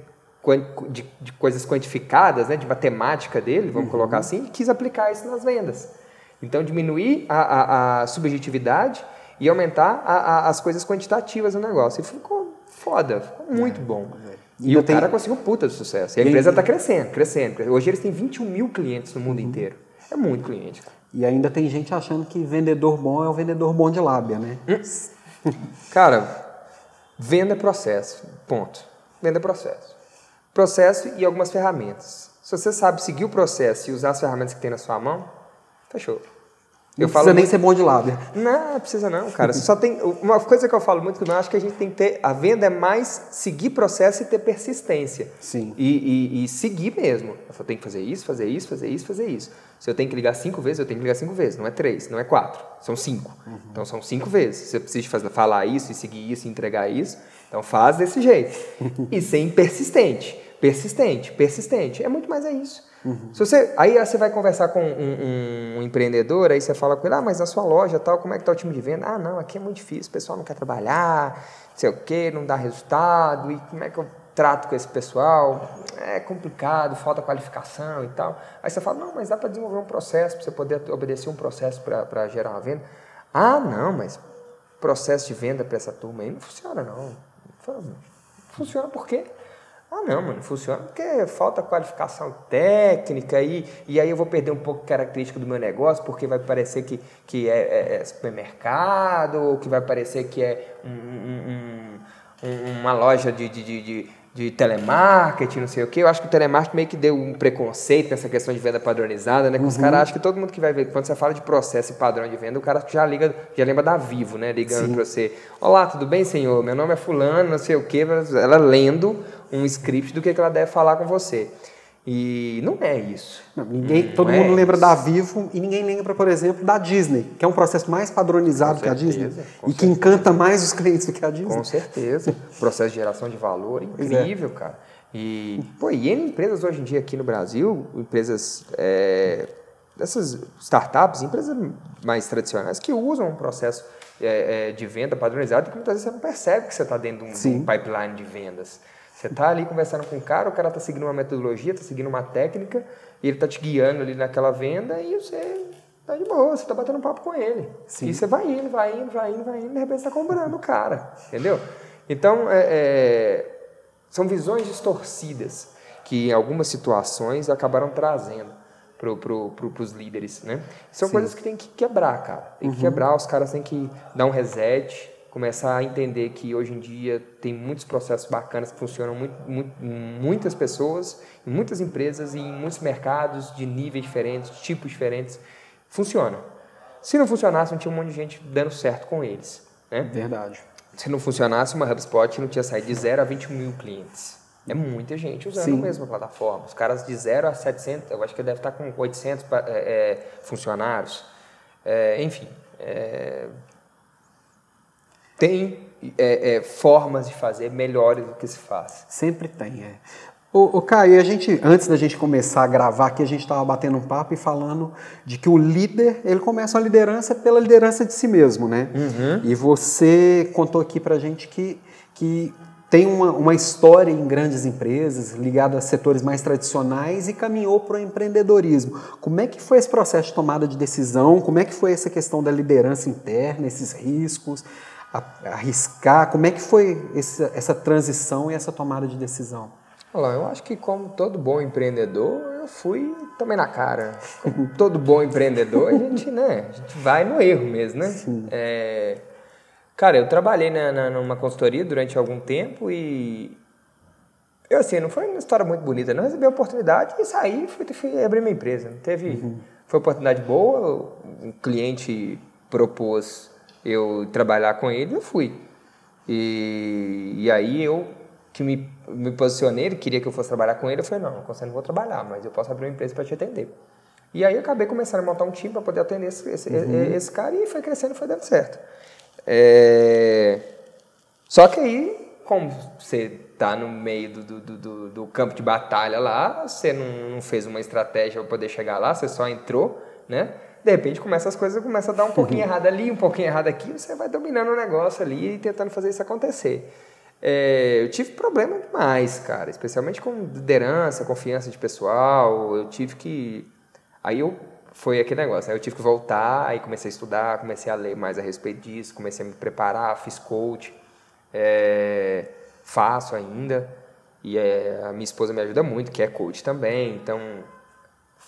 de, de coisas quantificadas, né, de matemática dele, vamos uhum. colocar assim, e quis aplicar isso nas vendas. Então, diminuir a, a, a subjetividade e aumentar a, as coisas quantitativas do negócio. E ficou foda, ficou muito é, bom. É. E, o tem... cara conseguiu puta de sucesso. E a empresa está crescendo, crescendo. Hoje eles têm 21 mil clientes no mundo uhum. inteiro. É muito cliente. E ainda tem gente achando que vendedor bom é o vendedor bom de lábia, né? Hum. cara, venda é processo. Ponto. Venda é processo. Processo e algumas ferramentas. Se você sabe seguir o processo e usar as ferramentas que tem na sua mão, Fechou. Não eu precisa nem muito... ser bom de lábia. Não, precisa não, cara. Você só tem uma coisa que eu falo muito que eu acho que a gente tem que ter a venda é mais seguir processo e ter persistência. Sim. E, e, e seguir mesmo. Eu tenho que fazer isso, fazer isso, fazer isso, fazer isso. Se eu tenho que ligar cinco vezes, eu tenho que ligar cinco vezes. Não é três, não é quatro, são cinco. Uhum. Então são cinco vezes. Se eu preciso fazer, falar isso e seguir isso, e entregar isso, então faz desse jeito. e ser persistente, persistente, persistente. É muito mais é isso. Uhum. Se você, aí você vai conversar com um, um, um, empreendedor, aí você fala com ele, ah, mas na sua loja tal, como é que está o time de venda? Ah, não, aqui é muito difícil, o pessoal não quer trabalhar, não sei o quê, não dá resultado, e como é que eu trato com esse pessoal? É complicado, falta qualificação e tal. Aí você fala, não, mas dá para desenvolver um processo, para você poder obedecer um processo para gerar uma venda. Ah, não, mas processo de venda para essa turma aí não funciona não. Funciona por quê? Ah, não, mano, funciona porque falta qualificação técnica e, e aí eu vou perder um pouco de característica do meu negócio porque vai parecer que, que é, é, é supermercado ou que vai parecer que é um, um, um, uma loja de, de, de, de telemarketing, não sei o quê. Eu acho que o telemarketing meio que deu um preconceito nessa questão de venda padronizada, né? Que uhum. os caras acham que todo mundo que vai ver, quando você fala de processo e padrão de venda, o cara já liga, já lembra da Vivo, né? Ligando para você. Olá, tudo bem, senhor? Meu nome é fulano, não sei o quê. Ela lendo um script do que ela deve falar com você. E não é isso. Não, ninguém, hum, todo não mundo é lembra isso. da Vivo e ninguém lembra, por exemplo, da Disney, que é um processo mais padronizado que a Disney e certeza. que encanta mais os clientes do que a Disney. Com certeza. processo de geração de valor é. incrível, é. cara. E, pô, e empresas hoje em dia aqui no Brasil, empresas é, dessas startups, empresas mais tradicionais que usam um processo é, é de venda padronizado que muitas vezes você não percebe que você está dentro de um, um pipeline de vendas. Você está ali conversando com o cara, o cara está seguindo uma metodologia, está seguindo uma técnica, e ele está te guiando ali naquela venda e você está de boa, você está batendo papo com ele. Sim. E você vai indo, vai indo, vai indo, vai indo, de repente está comprando o cara, entendeu? Então, é, é, são visões distorcidas que em algumas situações acabaram trazendo para pro, pro, os líderes, né? São Sim. coisas que tem que quebrar, cara. Tem que uhum. quebrar, os caras têm que dar um reset, começar a entender que hoje em dia tem muitos processos bacanas que funcionam muito, muito, muitas pessoas, em muitas empresas e em muitos mercados de níveis diferentes, tipos diferentes. Funciona. Se não funcionasse, não tinha um monte de gente dando certo com eles. Né? Verdade. Se não funcionasse, uma HubSpot não tinha saído de 0 a 20 mil clientes. É muita gente usando Sim. a mesma plataforma. Os caras de 0 a 700, eu acho que deve estar com 800 é, é, funcionários. É, enfim, é, tem é, é, formas de fazer melhores do que se faz. Sempre tem, é. O, o Caio, a gente, antes da gente começar a gravar aqui, a gente estava batendo um papo e falando de que o líder, ele começa a liderança pela liderança de si mesmo, né? Uhum. E você contou aqui pra gente que, que tem uma, uma história em grandes empresas, ligada a setores mais tradicionais e caminhou para o empreendedorismo. Como é que foi esse processo de tomada de decisão? Como é que foi essa questão da liderança interna, esses riscos? Arriscar? Como é que foi essa, essa transição e essa tomada de decisão? Olha, eu acho que como todo bom empreendedor, eu fui também na cara. Como todo bom empreendedor, a gente, né, a gente vai no erro mesmo, né? É, Cara, eu trabalhei na, na, numa consultoria durante algum tempo e. Eu, assim, não foi uma história muito bonita, não. Recebi a oportunidade e saí e fui, fui abrir minha empresa. Teve. Uhum. Foi uma oportunidade boa, um cliente propôs eu trabalhar com ele, eu fui. E, e aí eu que me, me posicionei, ele queria que eu fosse trabalhar com ele, eu falei, não, você não vou trabalhar, mas eu posso abrir uma empresa para te atender. E aí eu acabei começando a montar um time para poder atender esse, esse, uhum. esse, cara e foi crescendo, foi dando certo. É... Só que aí, como você está no meio do, do, do, do, campo de batalha lá, você não, não fez uma estratégia para poder chegar lá, você só entrou, né? De repente começa as coisas, começa a dar um pouquinho errado ali, um pouquinho errado aqui, você vai dominando o negócio ali e tentando fazer isso acontecer. É, eu tive problema demais, cara, especialmente com liderança, confiança de pessoal. Eu tive que. Aí eu. Foi aquele negócio, aí eu tive que voltar, aí comecei a estudar, comecei a ler mais a respeito disso, comecei a me preparar, fiz coach, é, faço ainda, e é, a minha esposa me ajuda muito, que é coach também, então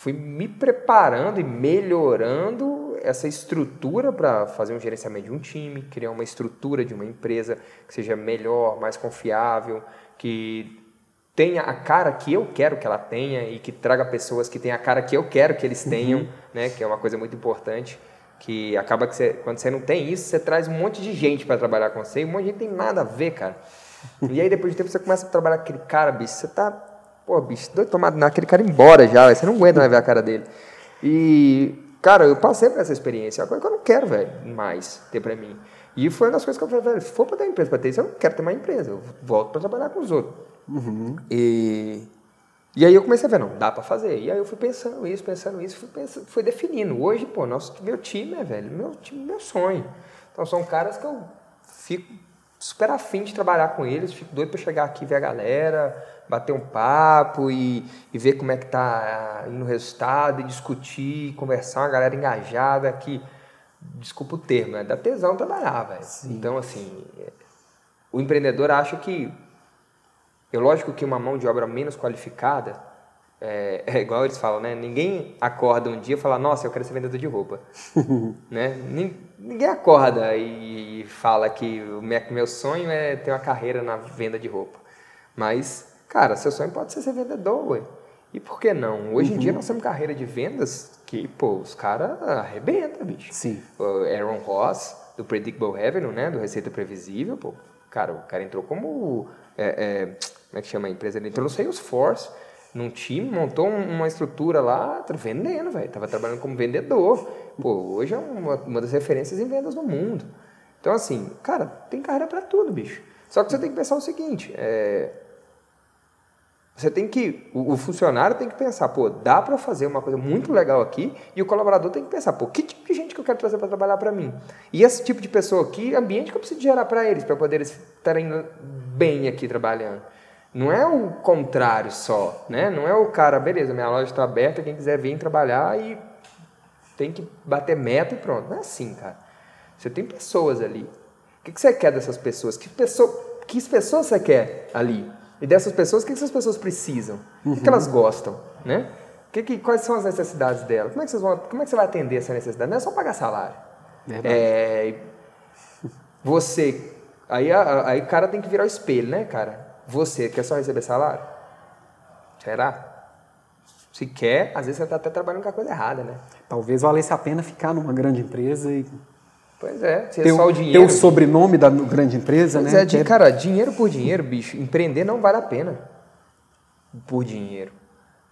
fui me preparando e melhorando essa estrutura para fazer um gerenciamento de um time, criar uma estrutura de uma empresa que seja melhor, mais confiável, que tenha a cara que eu quero que ela tenha e que traga pessoas que tenham a cara que eu quero que eles tenham, uhum. né, que é uma coisa muito importante, que acaba que você, quando você não tem isso, você traz um monte de gente para trabalhar com você, e um monte de gente tem nada a ver, cara. E aí depois de tempo você começa a trabalhar com aquele cara, bicho, você tá, pô, bicho, doido tomado naquele cara embora já, você não aguenta mais ver a cara dele. E Cara, eu passei por essa experiência, é uma coisa que eu não quero, velho, mais ter pra mim. E foi uma das coisas que eu falei, velho, se for pra ter empresa pra ter isso, eu não quero ter mais empresa, eu volto pra trabalhar com os outros. Uhum. E, e aí eu comecei a ver, não, dá pra fazer. E aí eu fui pensando isso, pensando isso, fui, pensando, fui definindo. Hoje, pô, nosso, meu time é, velho, meu time, meu sonho. Então são caras que eu fico super afim de trabalhar com eles, fico doido pra chegar aqui e ver a galera, bater um papo e, e ver como é que tá indo o resultado e discutir, conversar, uma galera engajada que, desculpa o termo, é da tesão trabalhar, velho. Então, assim, o empreendedor acha que, é lógico que uma mão de obra menos qualificada, é, é, igual eles falam, né? Ninguém acorda um dia e fala, nossa, eu quero ser vendedor de roupa. né? Ninguém acorda e fala que o meu sonho é ter uma carreira na venda de roupa. Mas Cara, seu sonho pode ser ser vendedor, ué. E por que não? Hoje uhum. em dia uhum. nós temos carreira de vendas que, pô, os caras arrebentam, bicho. Sim. O Aaron Ross, do Predictable Revenue, né? Do Receita Previsível, pô. Cara, o cara entrou como... É, é, como é que chama a empresa? Ele entrou no Salesforce, num time, montou uma estrutura lá, tá vendendo, velho. Tava trabalhando como vendedor. Pô, hoje é uma, uma das referências em vendas no mundo. Então, assim, cara, tem carreira para tudo, bicho. Só que você tem que pensar o seguinte, é você tem que, o, funcionário tem que pensar, pô, dá para fazer uma coisa muito legal aqui, e o colaborador tem que pensar, pô, que tipo de gente que eu quero trazer para trabalhar para mim? E esse tipo de pessoa aqui, ambiente que eu preciso gerar para eles, para poder estarem bem aqui trabalhando. Não é o contrário só, né? Não é o cara, beleza, minha loja está aberta, quem quiser vir trabalhar e tem que bater meta e pronto. Não é assim, cara. Você tem pessoas ali. O que você quer dessas pessoas? Que, pessoa, que pessoas você quer ali? E dessas pessoas, o que essas pessoas precisam? Uhum. O que elas gostam? Né? Que, que, quais são as necessidades delas? Como é, que vocês vão, como é que você vai atender essa necessidade? Não é só pagar salário. É, você. Aí, aí o cara tem que virar o espelho, né, cara? Você quer só receber salário? Será? Se quer, às vezes você está até trabalhando com a coisa errada, né? Talvez valesse a pena ficar numa grande empresa e Pois é, se é só o dinheiro. Ter o sobrenome da grande empresa, pois né? É, de, cara, dinheiro por dinheiro, bicho, empreender não vale a pena. Por dinheiro.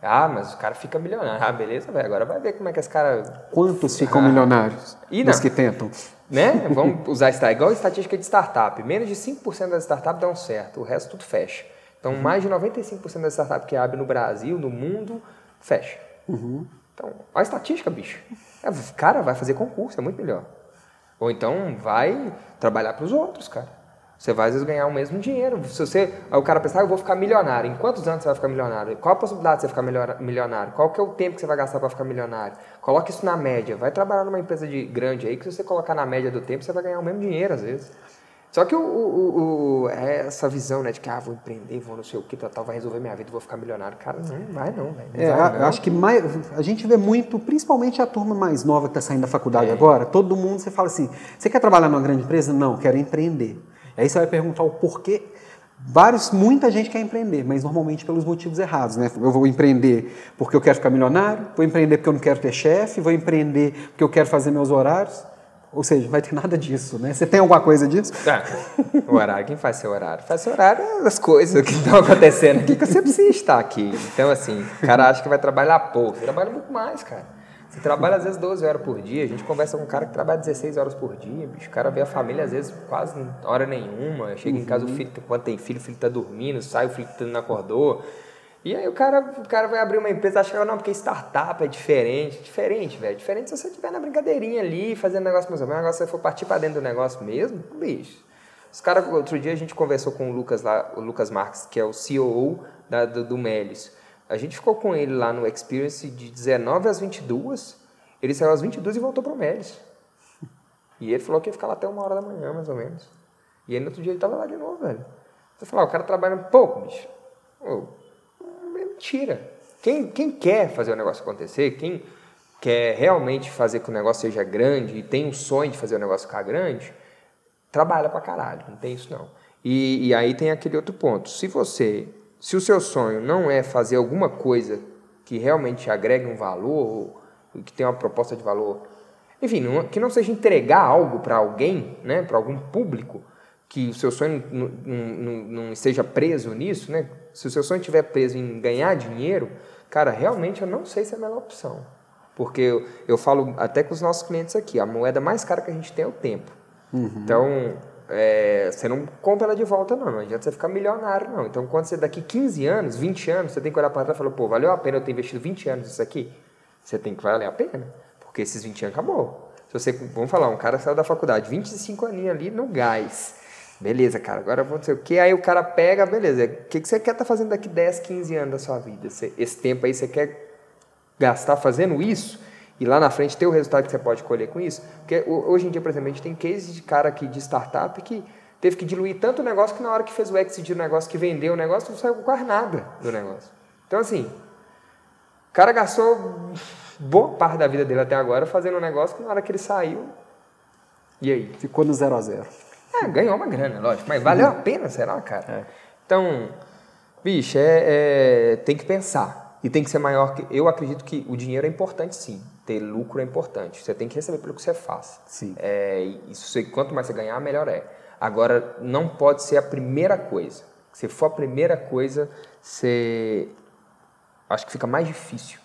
Ah, mas o cara fica milionário. Ah, beleza, velho. Agora vai ver como é que esse cara. Quantos ficam ah. milionários? E não. Os que tentam. Né? Vamos usar isso igual a estatística de startup. Menos de 5% das startups dão certo, o resto tudo fecha. Então, uhum. mais de 95% das startups que abrem no Brasil, no mundo, fecha. Uhum. Então, a estatística, bicho. É, cara, vai fazer concurso, é muito melhor. Ou então vai trabalhar para os outros, cara. Você vai às vezes ganhar o mesmo dinheiro. Se você, o cara pensar, ah, eu vou ficar milionário. Em quantos anos você vai ficar milionário? Qual a possibilidade de você ficar milionário? Qual que é o tempo que você vai gastar para ficar milionário? Coloque isso na média. Vai trabalhar numa empresa de grande aí que se você colocar na média do tempo, você vai ganhar o mesmo dinheiro às vezes. Só que o, o, o, é essa visão, né, de que ah, vou empreender, vou não sei o que, tal, vai resolver minha vida, vou ficar milionário. Cara, não vai não, velho. É, não. acho que mais, a gente vê muito, principalmente a turma mais nova que está saindo da faculdade é. agora, todo mundo, você fala assim, você quer trabalhar numa grande empresa? Não, quero empreender. Aí você vai perguntar o porquê. Vários, muita gente quer empreender, mas normalmente pelos motivos errados, né? Eu vou empreender porque eu quero ficar milionário, vou empreender porque eu não quero ter chefe, vou empreender porque eu quero fazer meus horários. Ou seja, vai ter nada disso, né? Você tem alguma coisa disso? Ah, o horário, quem faz seu horário? Faz seu horário as coisas que estão acontecendo aqui, que você precisa estar aqui. Então, assim, o cara acha que vai trabalhar pouco, trabalha muito mais, cara. Você trabalha às vezes 12 horas por dia, a gente conversa com um cara que trabalha 16 horas por dia, bicho. O cara vê a família às vezes quase hora nenhuma, chega uhum. em casa, o filho, quando tem filho, o filho tá dormindo, sai, o filho não acordou. E aí o cara, o cara vai abrir uma empresa, acha que não, porque startup é diferente. Diferente, velho. Diferente se você estiver na brincadeirinha ali, fazendo negócio mais ou menos. Agora se você for partir para dentro do negócio mesmo, bicho. Os caras, outro dia a gente conversou com o Lucas lá, o Lucas Marques, que é o CEO da, do, do Melis. A gente ficou com ele lá no Experience de 19 às 22. Ele saiu às 22 e voltou pro Melis. E ele falou que ia ficar lá até uma hora da manhã, mais ou menos. E aí no outro dia ele tava lá de novo, velho. Você falou, ah, o cara trabalha pouco, bicho. Oh, mentira. Quem, quem quer fazer o negócio acontecer, quem quer realmente fazer que o negócio seja grande e tem um sonho de fazer o negócio ficar grande, trabalha pra caralho, não tem isso não. E, e aí tem aquele outro ponto. Se você, se o seu sonho não é fazer alguma coisa que realmente agregue um valor, que tenha uma proposta de valor, enfim, não, que não seja entregar algo para alguém, né, para algum público, que o seu sonho não, não, não, esteja preso nisso, né? Se o seu sonho estiver preso em ganhar dinheiro, cara, realmente eu não sei se é a melhor opção. Porque eu, eu falo até com os nossos clientes aqui, a moeda mais cara que a gente tem é o tempo. Uhum. Então, é, você não compra ela de volta, não. Não adianta você ficar milionário, não. Então, quando você daqui 15 anos, 20 anos, você tem que olhar para trás e falar, pô, valeu a pena eu ter investido 20 anos nisso aqui? Você tem que valer a pena. Porque esses 20 anos acabou. Se você, vamos falar, um cara saiu da faculdade, 25 aninhos ali no gás Beleza, cara, agora vou dizer o que. Aí o cara pega, beleza, o que, que você quer estar tá fazendo daqui 10, 15 anos da sua vida? esse tempo aí você quer gastar fazendo isso? E lá na frente ter o resultado que você pode colher com isso? Porque hoje em dia, por exemplo, a gente tem case de cara aqui de startup que teve que diluir tanto o negócio que na hora que fez o exit do negócio, que vendeu o negócio, não saiu com quase nada do negócio. Então, assim, o cara gastou boa parte da vida dele até agora fazendo um negócio que na hora que ele saiu, e aí? Ficou no zero a zero. É, ganhou uma grana, lógico. Mas valeu a pena, será, cara? É. Então, bicho, é, é, tem que pensar. E tem que ser maior que. Eu acredito que o dinheiro é importante, sim. Ter lucro é importante. Você tem que receber pelo que você faz. Sim. É, isso, quanto mais você ganhar, melhor é. Agora, não pode ser a primeira coisa. Se for a primeira coisa, você. Acho que fica mais difícil.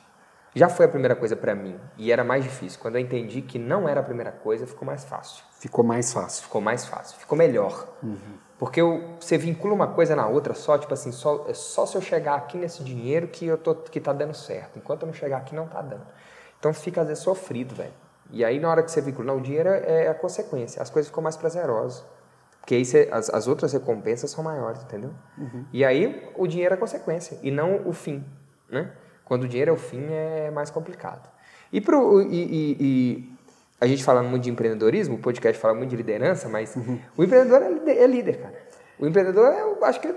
Já foi a primeira coisa para mim e era mais difícil. Quando eu entendi que não era a primeira coisa, ficou mais fácil. Ficou mais fácil. Ficou mais fácil. Ficou melhor. Uhum. Porque eu, você vincula uma coisa na outra só, tipo assim, só, é só se eu chegar aqui nesse dinheiro que eu tô que tá dando certo. Enquanto eu não chegar aqui, não tá dando. Então fica às vezes sofrido, velho. E aí na hora que você vincula, não, o dinheiro é, é a consequência. As coisas ficam mais prazerosas. Porque aí você, as, as outras recompensas são maiores, entendeu? Uhum. E aí o dinheiro é a consequência e não o fim, né? Quando o dinheiro é o fim, é mais complicado. E, pro, e, e, e a gente fala muito de empreendedorismo, o podcast fala muito de liderança, mas uhum. o empreendedor é líder, é líder, cara. O empreendedor, eu acho que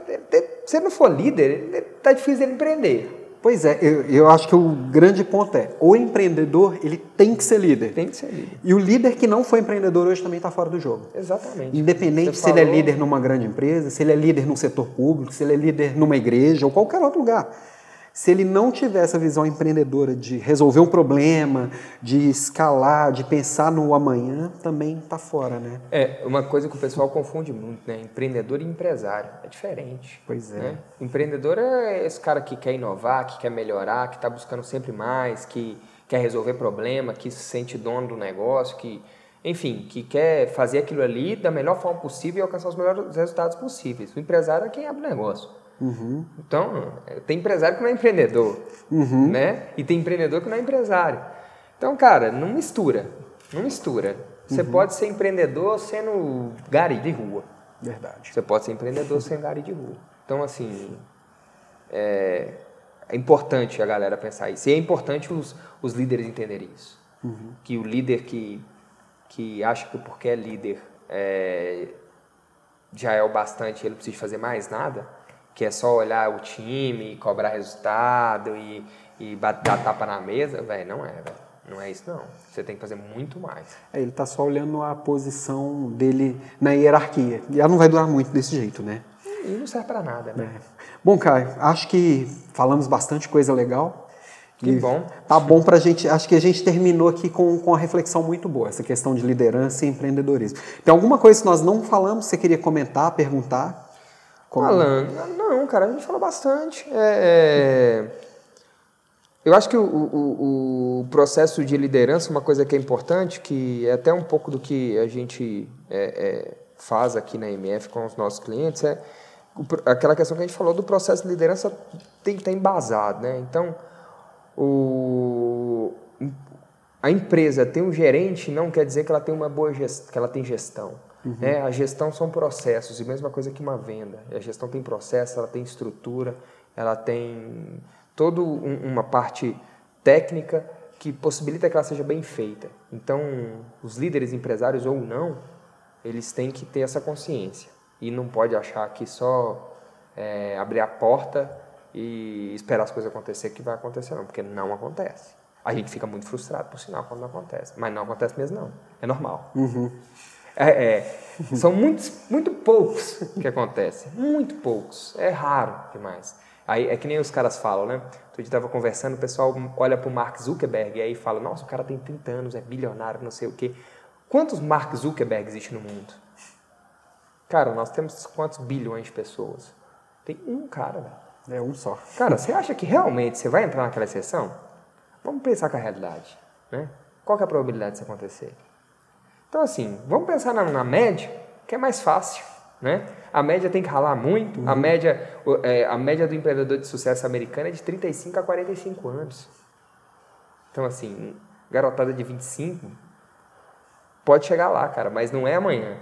se ele não for líder, tá difícil ele empreender. Pois é, eu, eu, acho que o grande ponto é, o empreendedor, ele tem que ser líder. Tem que ser líder. E o líder que não foi empreendedor hoje também está fora do jogo. Exatamente. Independente Você se falou... ele é líder numa grande empresa, se ele é líder num setor público, se ele é líder numa igreja ou qualquer outro lugar se ele não tiver essa visão empreendedora de resolver um problema, de escalar, de pensar no amanhã, também está fora, né? É, uma coisa que o pessoal confunde muito, né? Empreendedor e empresário. É diferente. Pois é. Né? Empreendedor é esse cara que quer inovar, que quer melhorar, que está buscando sempre mais, que quer resolver problema, que se sente dono do negócio, que, enfim, que quer fazer aquilo ali da melhor forma possível e alcançar os melhores resultados possíveis. O empresário é quem abre o negócio. Uhum. Então, tem empresário que não é empreendedor, uhum. né? E tem empreendedor que não é empresário. Então, cara, não mistura, não mistura. Você uhum. pode ser empreendedor sendo gari de rua. Verdade. Você pode ser empreendedor sendo gari de rua. Então, assim, é, é, importante a galera pensar isso. E é importante os, os líderes entenderem isso. Uhum. Que o líder que, que acha que porque é líder é, já é o bastante, ele não precisa fazer mais nada, que é só olhar o time, cobrar resultado e, e dar tapa na mesa, velho, não é, velho. Não é isso, não. Você tem que fazer muito mais. É, ele está só olhando a posição dele na hierarquia. E ela não vai durar muito desse jeito, né? E não serve para nada, né? É. Bom, Caio, acho que falamos bastante coisa legal. Que e bom. Tá bom para a gente. Acho que a gente terminou aqui com, com uma reflexão muito boa, essa questão de liderança e empreendedorismo. Tem alguma coisa que nós não falamos, você queria comentar, perguntar? Como... Alan, não, cara, a gente falou bastante. É, é... Eu acho que o, o, o, processo de liderança, uma coisa que é importante, que é até um pouco do que a gente é, é, faz aqui na MF com os nossos clientes, é aquela questão que a gente falou do processo de liderança tem que estar embasado. Né? Então, o, a empresa tem um gerente não quer dizer que ela tem uma boa gestão, que ela tem gestão. Uhum. Né? A gestão são processos, e mesma coisa que uma venda. A gestão tem processo, ela tem estrutura, ela tem toda um, uma parte técnica que possibilita que ela seja bem feita. Então, os líderes empresários ou não, eles têm que ter essa consciência. E não pode achar que só é, abrir a porta e esperar as coisas acontecer que vai acontecer, não, porque não acontece. A gente fica muito frustrado, por sinal, quando não acontece. Mas não acontece mesmo, não. É normal. Uhum. É, é, são muitos, muito poucos que acontecem. Muito poucos. É raro demais. Aí é que nem os caras falam, né? Outro dia estava conversando, o pessoal olha para o Mark Zuckerberg e aí fala: Nossa, o cara tem 30 anos, é bilionário, não sei o quê. Quantos Mark Zuckerberg existem no mundo? Cara, nós temos quantos bilhões de pessoas? Tem um cara, velho. É um só. Cara, você acha que realmente você vai entrar naquela exceção? Vamos pensar com a realidade, né? Qual é a probabilidade disso acontecer? Então, assim, vamos pensar na, na média, que é mais fácil, né? A média tem que ralar muito. Uhum. A, média, é, a média do empreendedor de sucesso americano é de 35 a 45 anos. Então, assim, garotada de 25 pode chegar lá, cara, mas não é amanhã.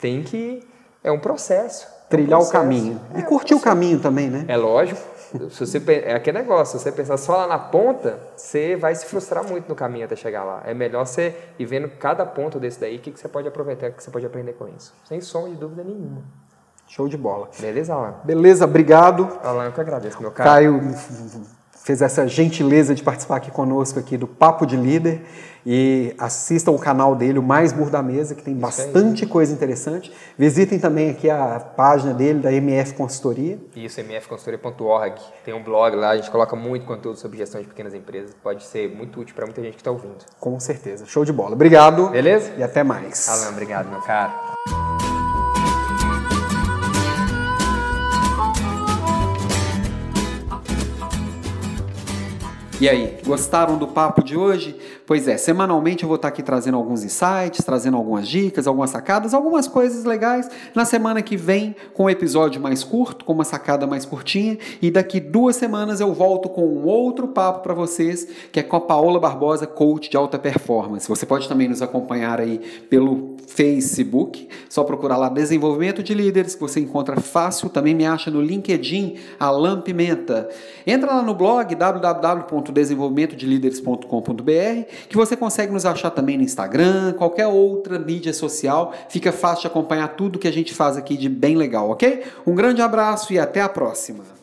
Tem que. É um processo. Trilhar é um processo. o caminho. E é, curtir o caminho também, né? É lógico. Se você, é aquele negócio, se você pensar só lá na ponta, você vai se frustrar muito no caminho até chegar lá. É melhor você ir vendo cada ponto desse daí, o que, que você pode aproveitar, o que você pode aprender com isso. Sem som de dúvida nenhuma. Show de bola. Beleza, Alan? Beleza, obrigado. Alan, eu que agradeço, meu caro. Caio fez essa gentileza de participar aqui conosco aqui do Papo de Líder e assistam o canal dele, o Mais Burro da Mesa, que tem bastante coisa interessante. Visitem também aqui a página dele, da MF Consultoria. Isso, mfconsultoria.org. Tem um blog lá, a gente coloca muito conteúdo sobre gestão de pequenas empresas. Pode ser muito útil para muita gente que está ouvindo. Com certeza. Show de bola. Obrigado. Beleza? E até mais. Alan, obrigado, meu caro. E aí, gostaram do papo de hoje? Pois é, semanalmente eu vou estar aqui trazendo alguns insights, trazendo algumas dicas, algumas sacadas, algumas coisas legais. Na semana que vem, com um episódio mais curto, com uma sacada mais curtinha. E daqui duas semanas eu volto com um outro papo para vocês, que é com a Paola Barbosa, coach de alta performance. Você pode também nos acompanhar aí pelo Facebook, só procurar lá Desenvolvimento de Líderes, que você encontra fácil. Também me acha no LinkedIn, Alan Pimenta. Entra lá no blog www.desenvolvimentodelideres.com.br que você consegue nos achar também no Instagram, qualquer outra mídia social. Fica fácil de acompanhar tudo que a gente faz aqui de bem legal, ok? Um grande abraço e até a próxima!